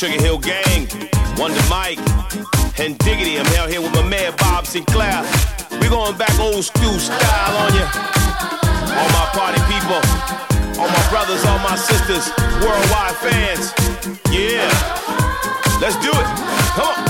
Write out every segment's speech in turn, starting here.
Sugar Hill Gang, Wonder Mike, and Diggity. I'm out here with my man Bob Sinclar. We going back old school style on ya. All my party people, all my brothers, all my sisters, worldwide fans. Yeah, let's do it. Come on.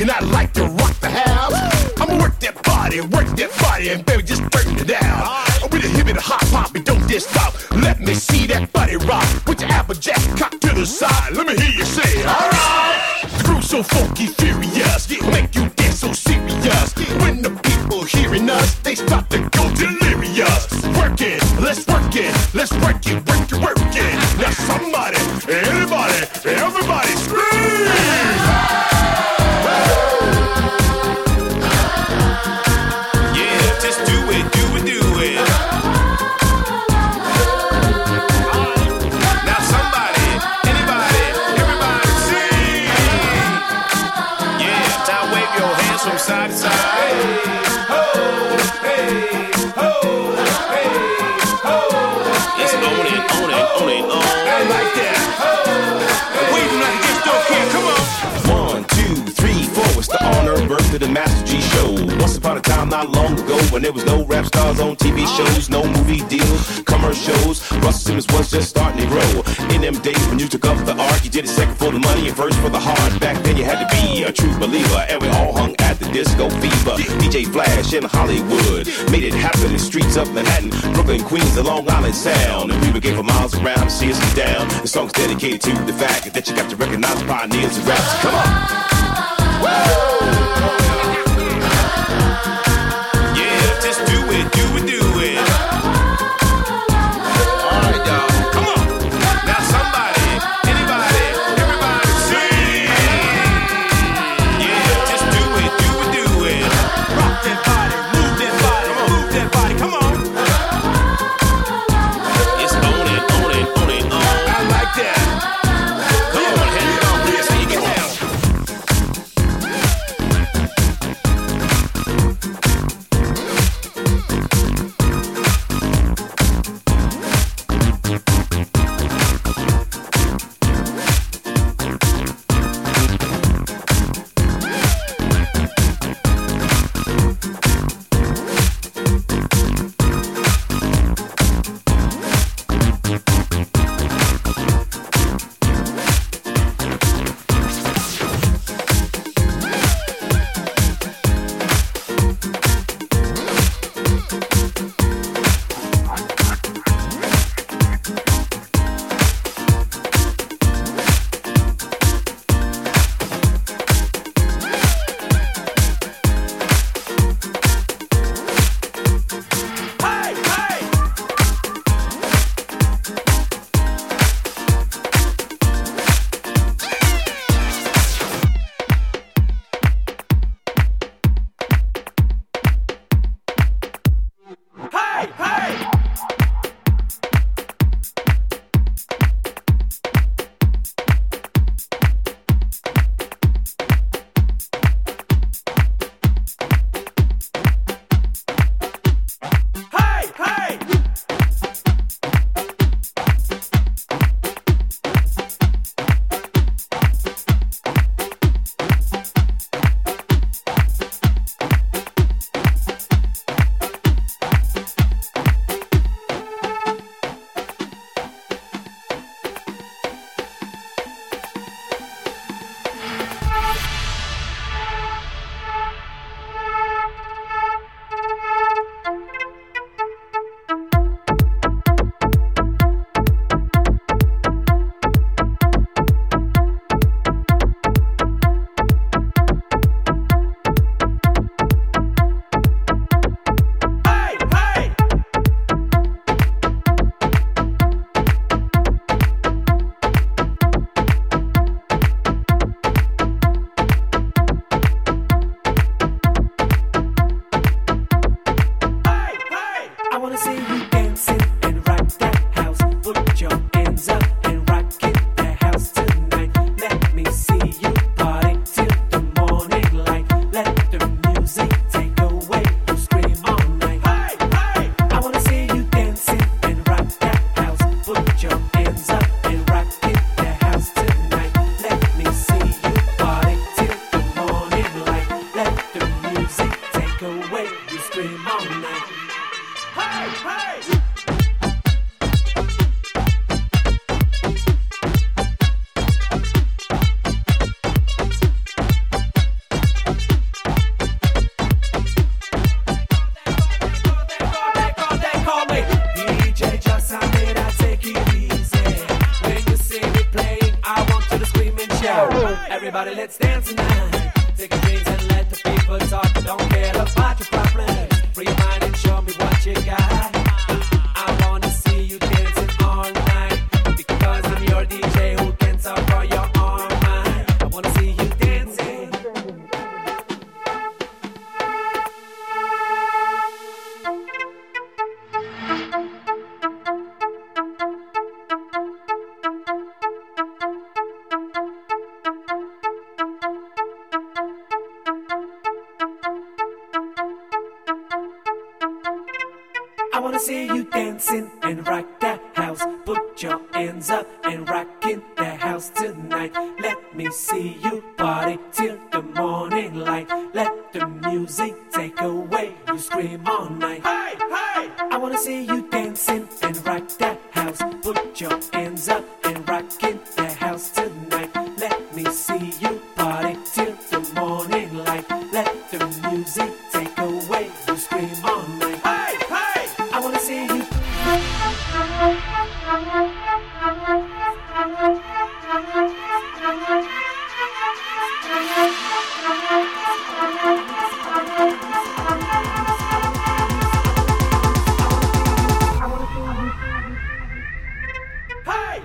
And I like to rock the house. I'ma work that body, work that body, and baby, just turn it down. I'm with a hip and a hop hop, and don't just stop. Let me see that body rock. Put your applejack cock to the side. Let me hear you say, alright. The groove so funky, furious, make you dance so serious. When the people hearing us, they start to go delirious. Work it, let's work it, let's work it, not long ago, when there was no rap stars on TV shows, no movie deals, commercials. Russell Simmons was just starting to grow. In them days when you took up the art, you did it second for the money and first for the heart. Back then, you had to be a true believer, and we all hung at the disco fever. DJ Flash in Hollywood made it happen in streets of Manhattan, Brooklyn, Queens, the Long Island Sound. And people came for miles around see us down. The song's dedicated to the fact that you got to recognize pioneers and raps. Come on. Woo!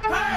Hey,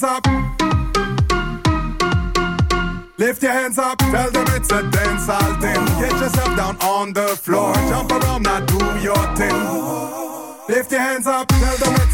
hands up. Lift your hands up, tell them it's a dancehall thing. Get yourself down on the floor, jump around, now do your thing. Lift your hands up, tell them it's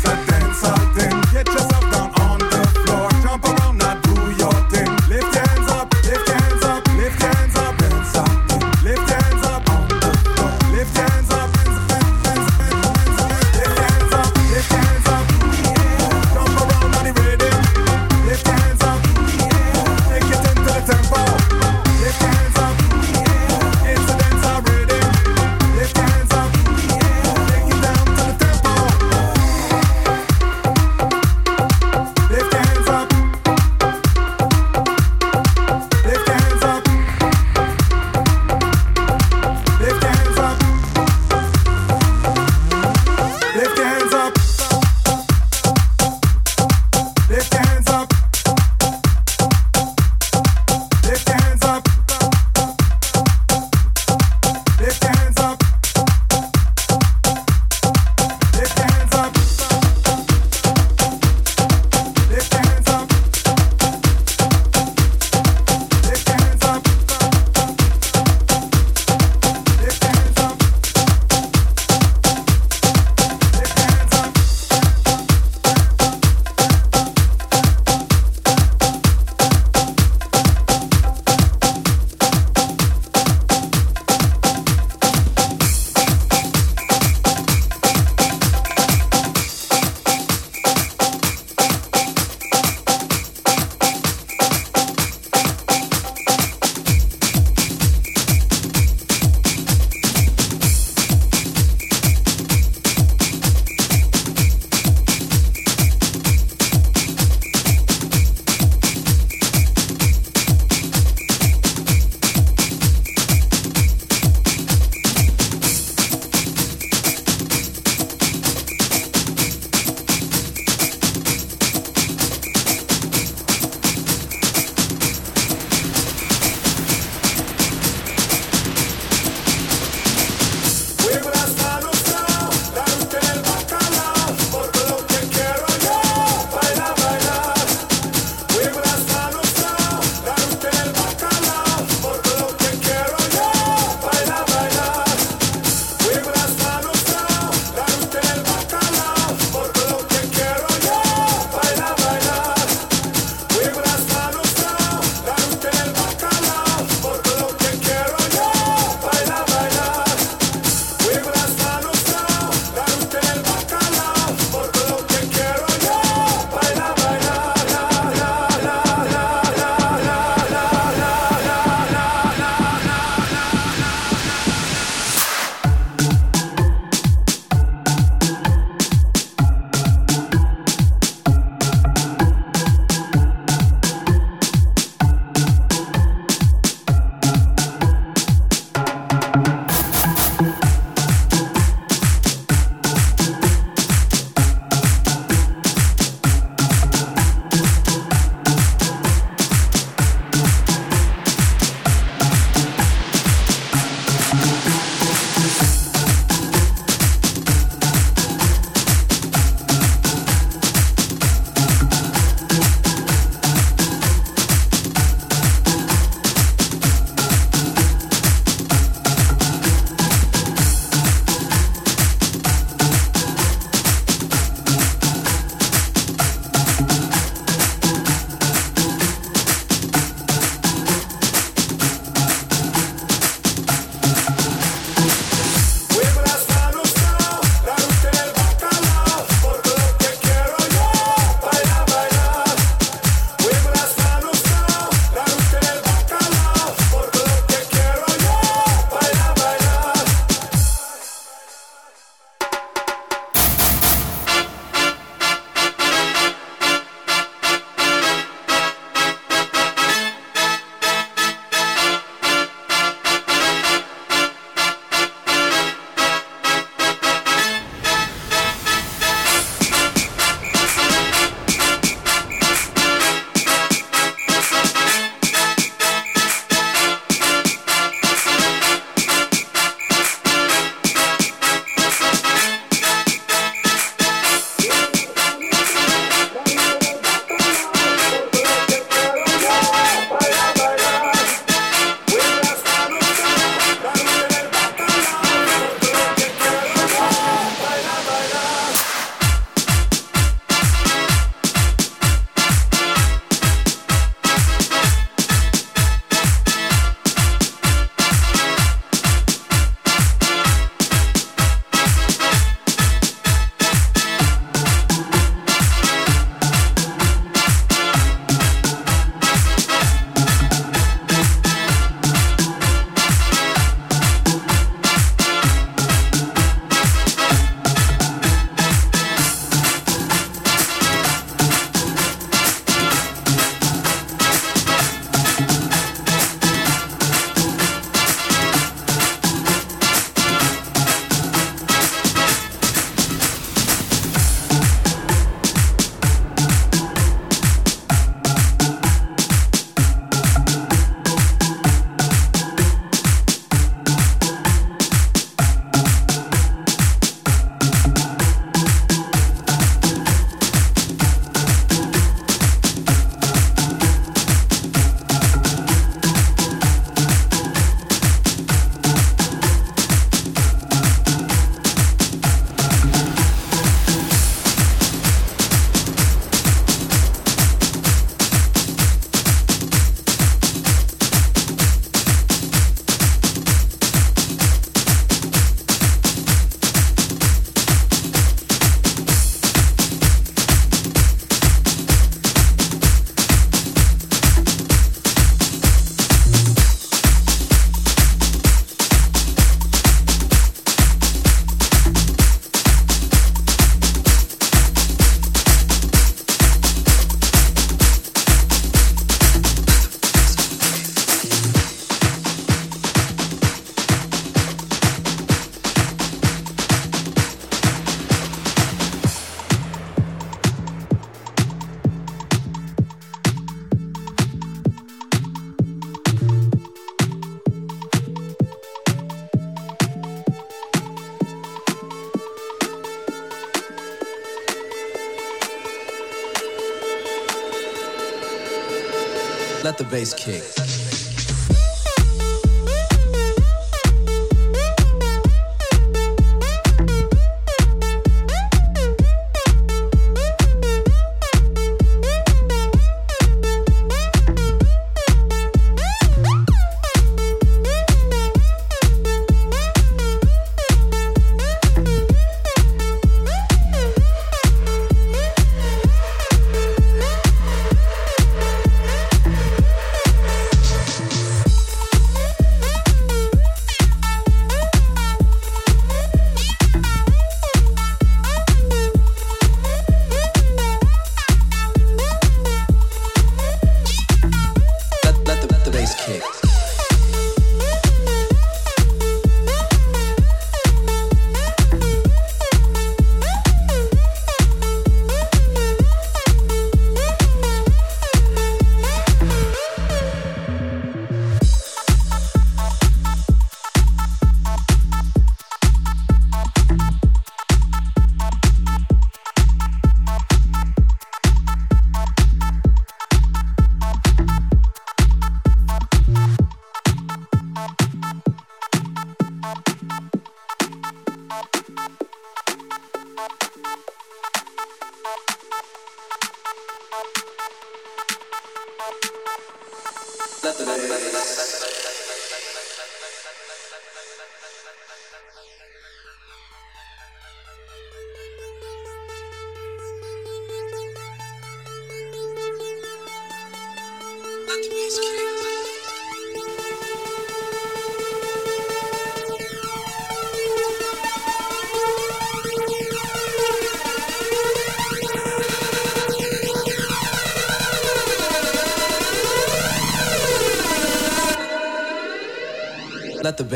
bass kick.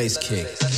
Bass kick.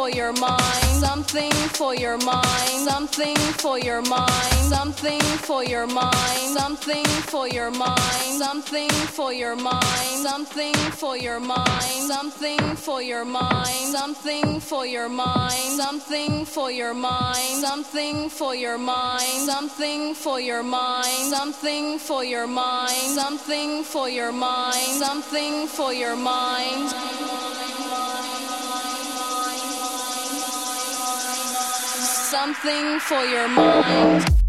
For your mind, something for your mind, something for your mind, something for your mind, something for your mind, something for your mind, something for your mind, something for your mind, something for your mind, something for your mind, something for your mind, something for your mind, something for your mind, something for your mind, something for your mind. Something for your mind.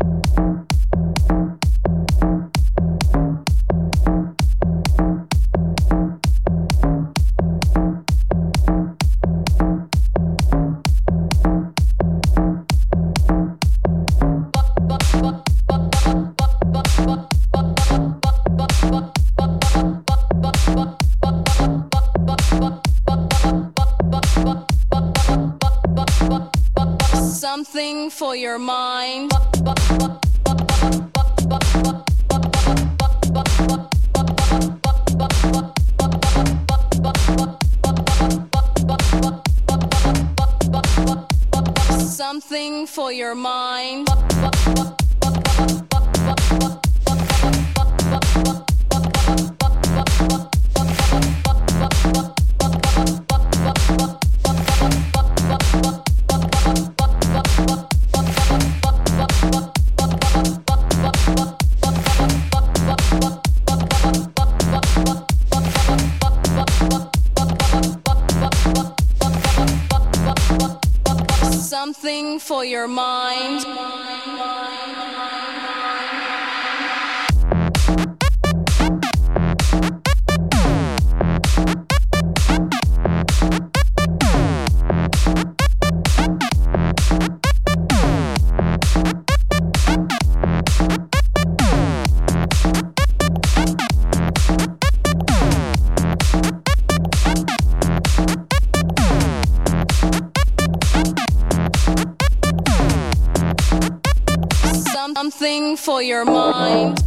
Something for your mind.